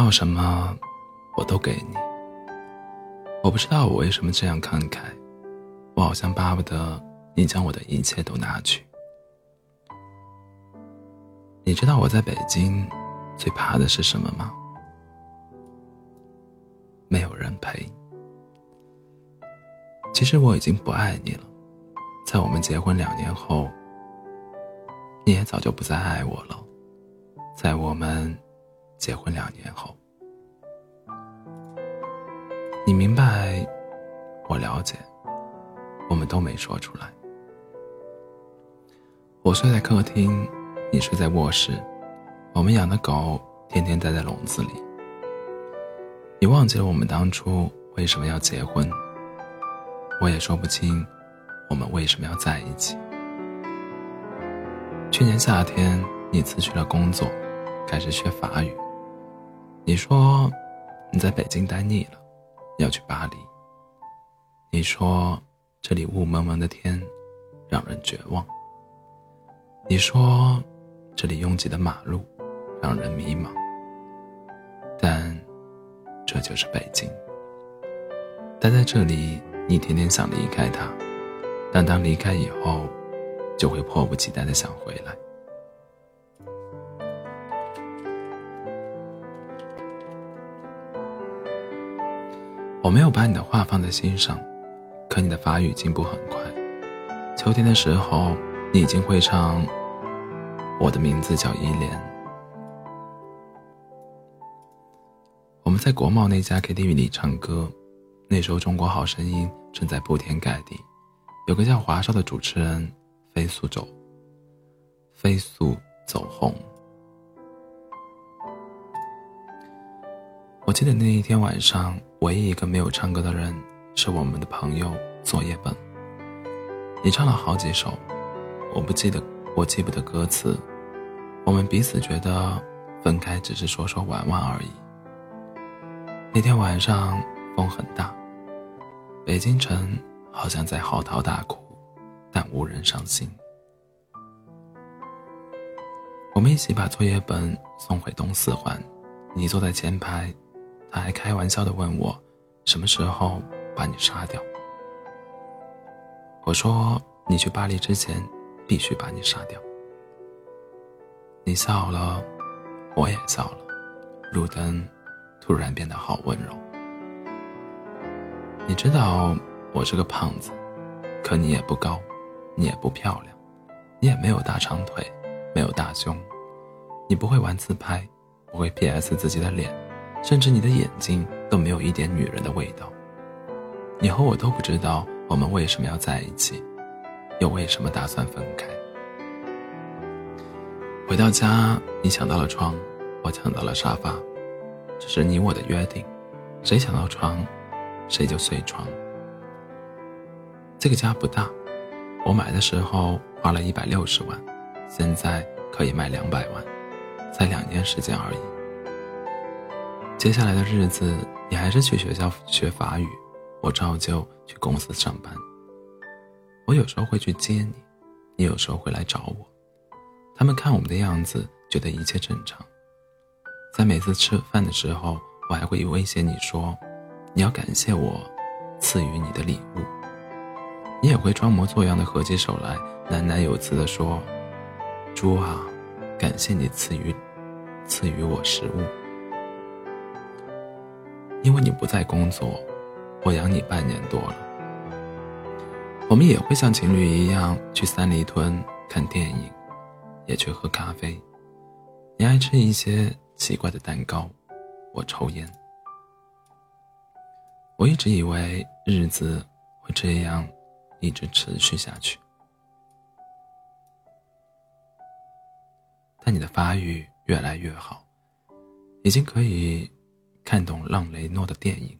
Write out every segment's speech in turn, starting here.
要什么，我都给你。我不知道我为什么这样慷慨，我好像巴不得你将我的一切都拿去。你知道我在北京最怕的是什么吗？没有人陪。其实我已经不爱你了，在我们结婚两年后，你也早就不再爱我了。在我们结婚两年后，你明白，我了解，我们都没说出来。我睡在客厅，你睡在卧室，我们养的狗天天待在笼子里。你忘记了我们当初为什么要结婚？我也说不清，我们为什么要在一起。去年夏天，你辞去了工作。开始学法语。你说你在北京待腻了，要去巴黎。你说这里雾蒙蒙的天让人绝望。你说这里拥挤的马路让人迷茫。但这就是北京。待在这里，你天天想离开它，但当离开以后，就会迫不及待的想回来。我没有把你的话放在心上，可你的法语进步很快。秋天的时候，你已经会唱《我的名字叫依莲》。我们在国贸那家 KTV 里唱歌，那时候《中国好声音》正在铺天盖地，有个叫华少的主持人飞速走，飞速走红。我记得那一天晚上，唯一一个没有唱歌的人是我们的朋友作业本。你唱了好几首，我不记得，我记不得歌词。我们彼此觉得分开只是说说玩玩而已。那天晚上风很大，北京城好像在嚎啕大哭，但无人伤心。我们一起把作业本送回东四环，你坐在前排。他还开玩笑的问我，什么时候把你杀掉？我说你去巴黎之前，必须把你杀掉。你笑了，我也笑了，路灯突然变得好温柔。你知道我是个胖子，可你也不高，你也不漂亮，你也没有大长腿，没有大胸，你不会玩自拍，不会 PS 自己的脸。甚至你的眼睛都没有一点女人的味道。你和我都不知道我们为什么要在一起，又为什么打算分开。回到家，你抢到了床，我抢到了沙发，这是你我的约定，谁抢到床，谁就睡床。这个家不大，我买的时候花了一百六十万，现在可以卖两百万，才两年时间而已。接下来的日子，你还是去学校学法语，我照旧去公司上班。我有时候会去接你，你有时候会来找我。他们看我们的样子，觉得一切正常。在每次吃饭的时候，我还会威胁你说：“你要感谢我赐予你的礼物。”你也会装模作样的合起手来，喃喃有词的说：“猪啊，感谢你赐予赐予我食物。”因为你不在工作，我养你半年多了。我们也会像情侣一样去三里屯看电影，也去喝咖啡。你爱吃一些奇怪的蛋糕，我抽烟。我一直以为日子会这样一直持续下去，但你的发育越来越好，已经可以。看懂让雷诺的电影，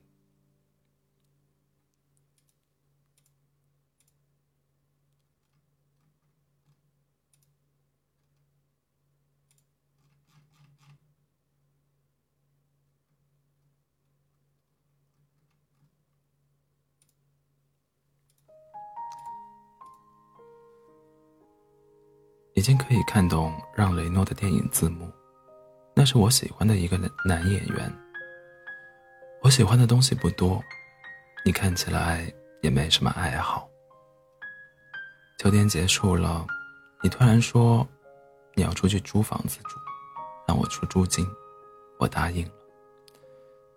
已经可以看懂让雷诺的电影字幕。那是我喜欢的一个男演员。我喜欢的东西不多，你看起来也没什么爱好。秋天结束了，你突然说你要出去租房子住，让我出租金，我答应了。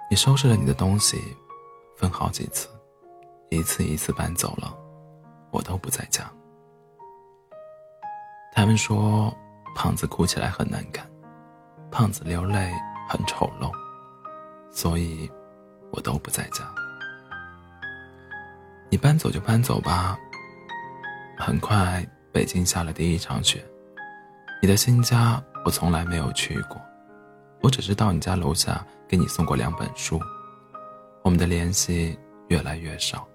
你收拾了你的东西，分好几次，一次一次搬走了，我都不在家。他们说胖子哭起来很难看，胖子流泪很丑陋，所以我都不在家。你搬走就搬走吧。很快，北京下了第一场雪。你的新家我从来没有去过，我只是到你家楼下给你送过两本书。我们的联系越来越少，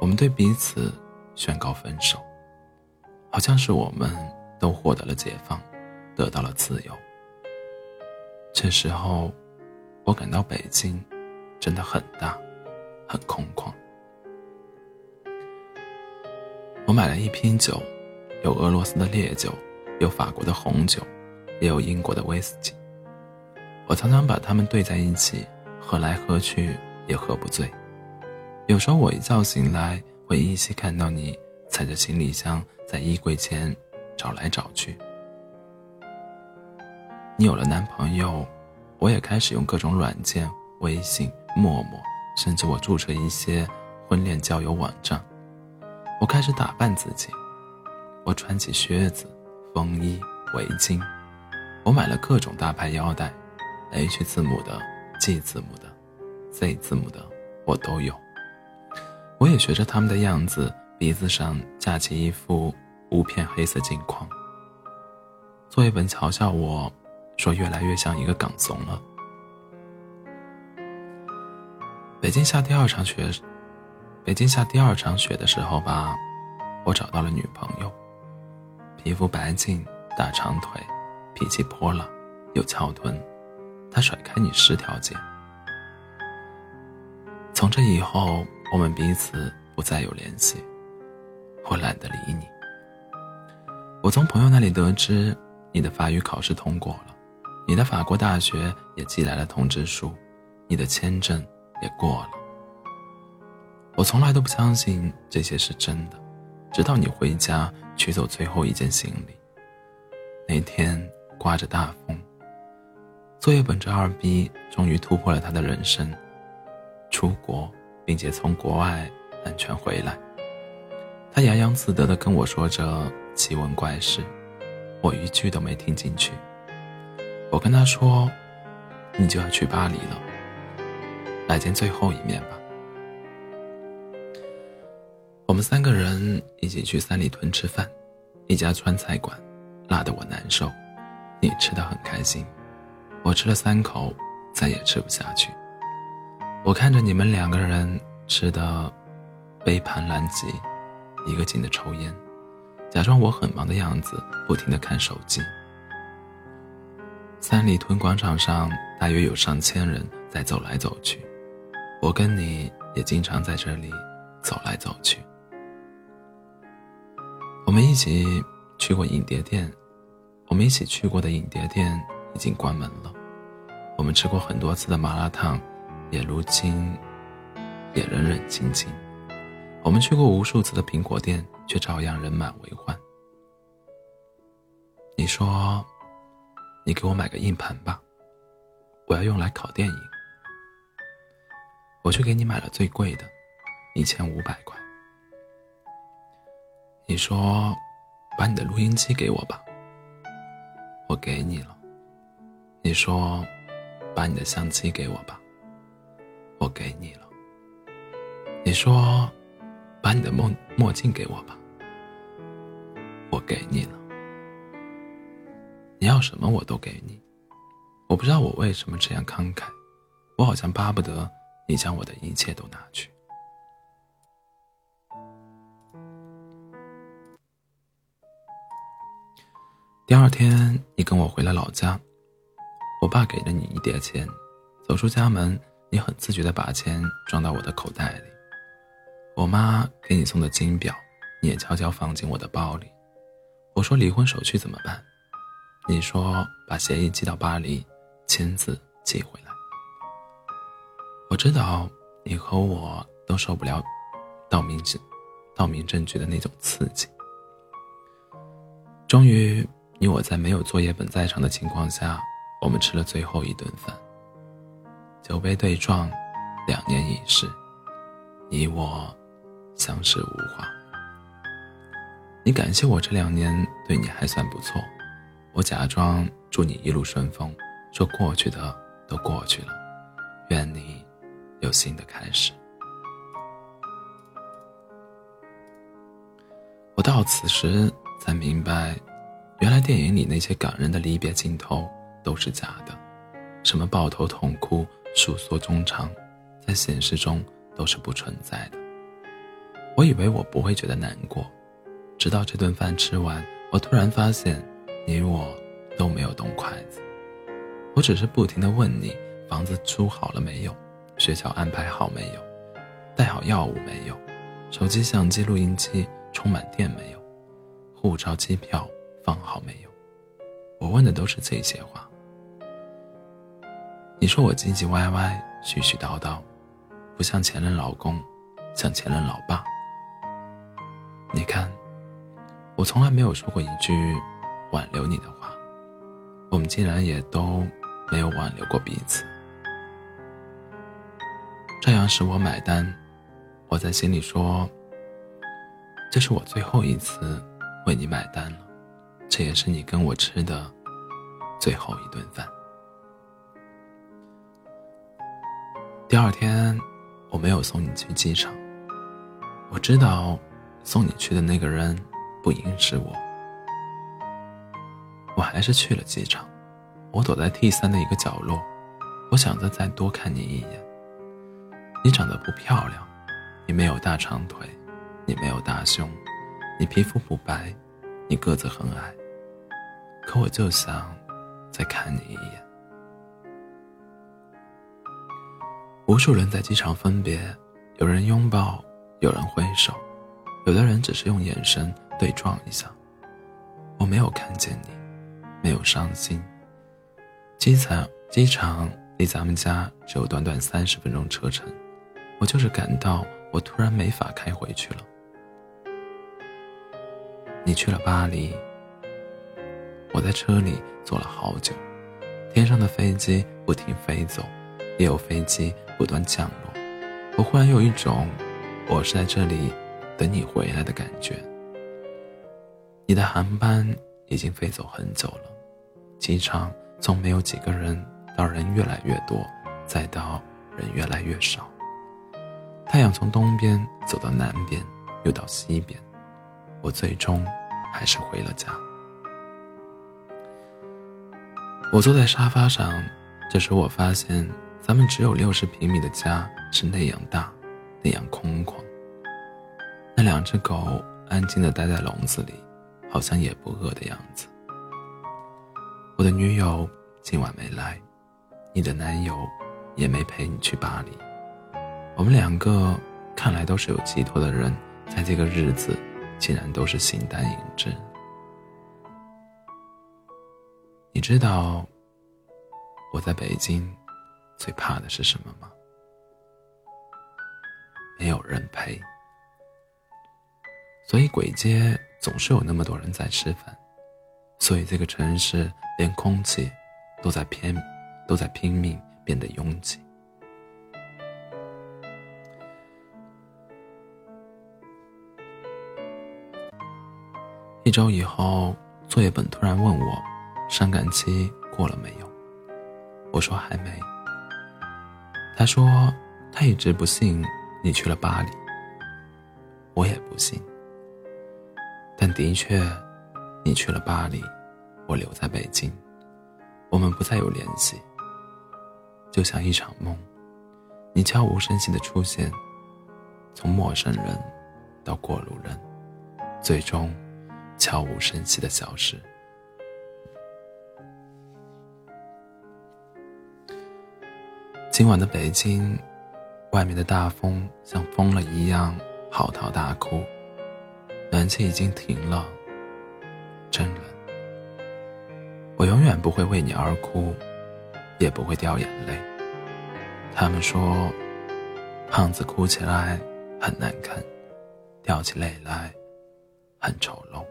我们对彼此宣告分手，好像是我们都获得了解放，得到了自由。这时候，我感到北京真的很大，很空旷。我买了一瓶酒，有俄罗斯的烈酒，有法国的红酒，也有英国的威士忌。我常常把它们兑在一起，喝来喝去也喝不醉。有时候我一觉醒来，会依稀看到你踩着行李箱在衣柜前找来找去。你有了男朋友，我也开始用各种软件，微信、陌陌，甚至我注册一些婚恋交友网站。我开始打扮自己，我穿起靴子、风衣、围巾，我买了各种大牌腰带，H 字母的、G 字母的、Z 字母的，我都有。我也学着他们的样子，鼻子上架起一副无片黑色镜框。作业本嘲笑我，说越来越像一个港怂了。北京下第二场雪。北京下第二场雪的时候吧，我找到了女朋友，皮肤白净，大长腿，脾气泼辣，有翘臀，她甩开你十条街。从这以后，我们彼此不再有联系，我懒得理你。我从朋友那里得知，你的法语考试通过了，你的法国大学也寄来了通知书，你的签证也过了。我从来都不相信这些是真的，直到你回家取走最后一件行李。那天刮着大风，作业本这二逼终于突破了他的人生，出国，并且从国外安全回来。他洋洋自得地跟我说着奇闻怪事，我一句都没听进去。我跟他说：“你就要去巴黎了，来见最后一面吧。”我们三个人一起去三里屯吃饭，一家川菜馆，辣得我难受。你吃的很开心，我吃了三口，再也吃不下去。我看着你们两个人吃的杯盘狼藉，一个劲的抽烟，假装我很忙的样子，不停的看手机。三里屯广场上大约有上千人在走来走去，我跟你也经常在这里走来走去。我们一起去过影碟店，我们一起去过的影碟店已经关门了。我们吃过很多次的麻辣烫，也如今也冷冷清清。我们去过无数次的苹果店，却照样人满为患。你说，你给我买个硬盘吧，我要用来拷电影。我去给你买了最贵的，一千五百块。你说：“把你的录音机给我吧。”我给你了。你说：“把你的相机给我吧。”我给你了。你说：“把你的墨墨镜给我吧。”我给你了。你要什么我都给你。我不知道我为什么这样慷慨，我好像巴不得你将我的一切都拿去。第二天，你跟我回了老家，我爸给了你一叠钱，走出家门，你很自觉地把钱装到我的口袋里。我妈给你送的金表，你也悄悄放进我的包里。我说离婚手续怎么办？你说把协议寄到巴黎，签字寄回。知道你和我都受不了到民政到民政局的那种刺激。终于，你我在没有作业本在场的情况下，我们吃了最后一顿饭。酒杯对撞，两年已逝，你我相视无话。你感谢我这两年对你还算不错，我假装祝你一路顺风，说过去的都过去了，愿你有新的开始。我到此时才明白，原来电影里那些感人的离别镜头都是假的，什么抱头痛哭、诉说衷肠，在现实中都是不存在的。我以为我不会觉得难过。直到这顿饭吃完，我突然发现，你我都没有动筷子。我只是不停的问你：房子租好了没有？学校安排好没有？带好药物没有？手机、相机、录音机充满电没有？护照、机票放好没有？我问的都是这些话。你说我唧唧歪歪、絮絮叨叨，不像前任老公，像前任老爸。你看。我从来没有说过一句挽留你的话，我们竟然也都没有挽留过彼此。这样是我买单，我在心里说，这是我最后一次为你买单了，这也是你跟我吃的最后一顿饭。第二天，我没有送你去机场，我知道送你去的那个人。不应是我，我还是去了机场。我躲在 T 三的一个角落，我想着再多看你一眼。你长得不漂亮，你没有大长腿，你没有大胸，你皮肤不白，你个子很矮。可我就想再看你一眼。无数人在机场分别，有人拥抱，有人挥手，有的人只是用眼神。对撞一下，我没有看见你，没有伤心。机场机场离咱们家只有短短三十分钟车程，我就是感到我突然没法开回去了。你去了巴黎，我在车里坐了好久，天上的飞机不停飞走，也有飞机不断降落，我忽然有一种我是在这里等你回来的感觉。你的航班已经飞走很久了，机场从没有几个人到人越来越多，再到人越来越少。太阳从东边走到南边，又到西边，我最终还是回了家。我坐在沙发上，这时我发现咱们只有六十平米的家是那样大，那样空旷。那两只狗安静地待在笼子里。好像也不饿的样子。我的女友今晚没来，你的男友也没陪你去巴黎。我们两个看来都是有寄托的人，在这个日子，竟然都是形单影只。你知道我在北京最怕的是什么吗？没有人陪。所以鬼街。总是有那么多人在吃饭，所以这个城市连空气都在拼，都在拼命变得拥挤。一周以后，作业本突然问我，伤感期过了没有？我说还没。他说他一直不信你去了巴黎，我也不信。但的确，你去了巴黎，我留在北京，我们不再有联系，就像一场梦。你悄无声息的出现，从陌生人到过路人，最终悄无声息的消失。今晚的北京，外面的大风像疯了一样嚎啕大哭。暖气已经停了，真冷。我永远不会为你而哭，也不会掉眼泪。他们说，胖子哭起来很难看，掉起泪来很丑陋。